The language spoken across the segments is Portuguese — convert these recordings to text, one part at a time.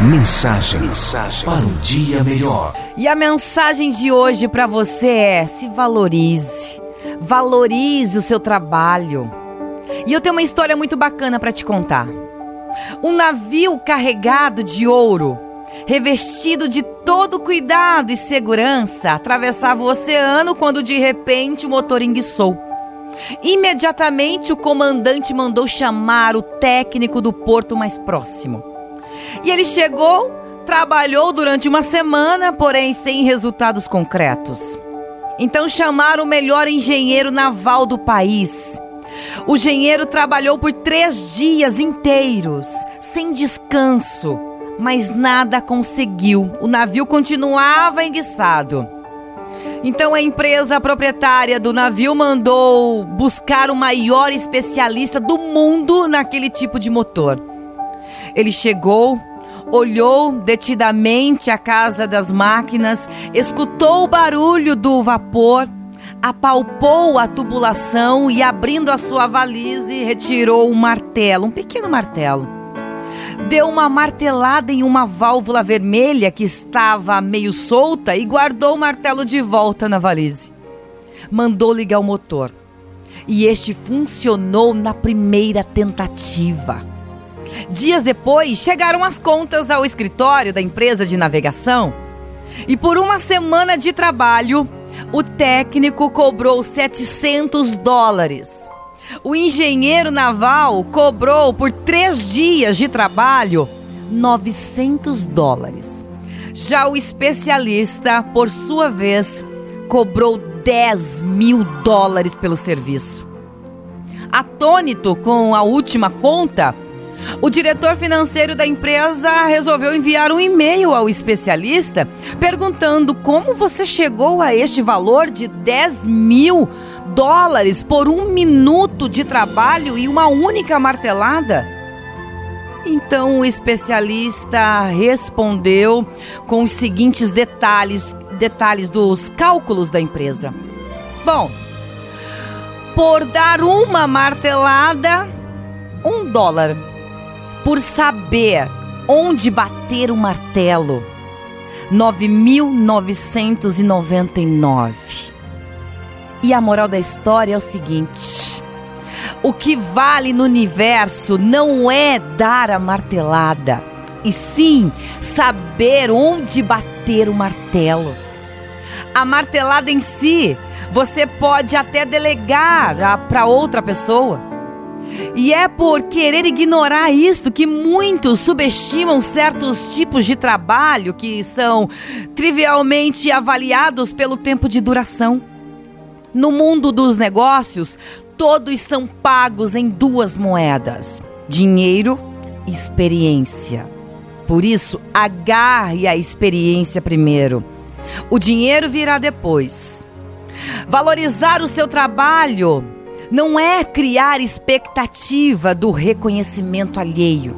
Mensagem, mensagem para um dia melhor. E a mensagem de hoje para você é: se valorize. Valorize o seu trabalho. E eu tenho uma história muito bacana para te contar. Um navio carregado de ouro, revestido de todo cuidado e segurança, atravessava o oceano quando de repente o motor enguiçou. Imediatamente o comandante mandou chamar o técnico do porto mais próximo. E ele chegou, trabalhou durante uma semana, porém sem resultados concretos. Então chamaram o melhor engenheiro naval do país. O engenheiro trabalhou por três dias inteiros, sem descanso, mas nada conseguiu. O navio continuava enguiçado. Então a empresa proprietária do navio mandou buscar o maior especialista do mundo naquele tipo de motor. Ele chegou, olhou detidamente a casa das máquinas, escutou o barulho do vapor, apalpou a tubulação e, abrindo a sua valise, retirou um martelo, um pequeno martelo. Deu uma martelada em uma válvula vermelha que estava meio solta e guardou o martelo de volta na valise. Mandou ligar o motor. E este funcionou na primeira tentativa. Dias depois, chegaram as contas ao escritório da empresa de navegação e por uma semana de trabalho, o técnico cobrou 700 dólares. O engenheiro naval cobrou por três dias de trabalho 900 dólares. Já o especialista, por sua vez, cobrou 10 mil dólares pelo serviço. Atônito com a última conta, o diretor financeiro da empresa resolveu enviar um e-mail ao especialista perguntando como você chegou a este valor de 10 mil dólares por um minuto de trabalho e uma única martelada. Então o especialista respondeu com os seguintes detalhes, detalhes dos cálculos da empresa. Bom, por dar uma martelada, um dólar por saber onde bater o martelo. 9.999. E a moral da história é o seguinte: o que vale no universo não é dar a martelada, e sim saber onde bater o martelo. A martelada em si, você pode até delegar para outra pessoa e é por querer ignorar isto que muitos subestimam certos tipos de trabalho que são trivialmente avaliados pelo tempo de duração. No mundo dos negócios, todos são pagos em duas moedas: dinheiro e experiência. Por isso, agarre a experiência primeiro. O dinheiro virá depois. Valorizar o seu trabalho não é criar expectativa do reconhecimento alheio.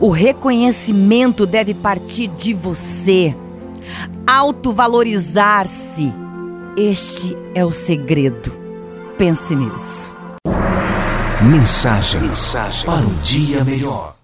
O reconhecimento deve partir de você. Autovalorizar-se. Este é o segredo. Pense nisso. Mensagem, mensagem para um dia melhor.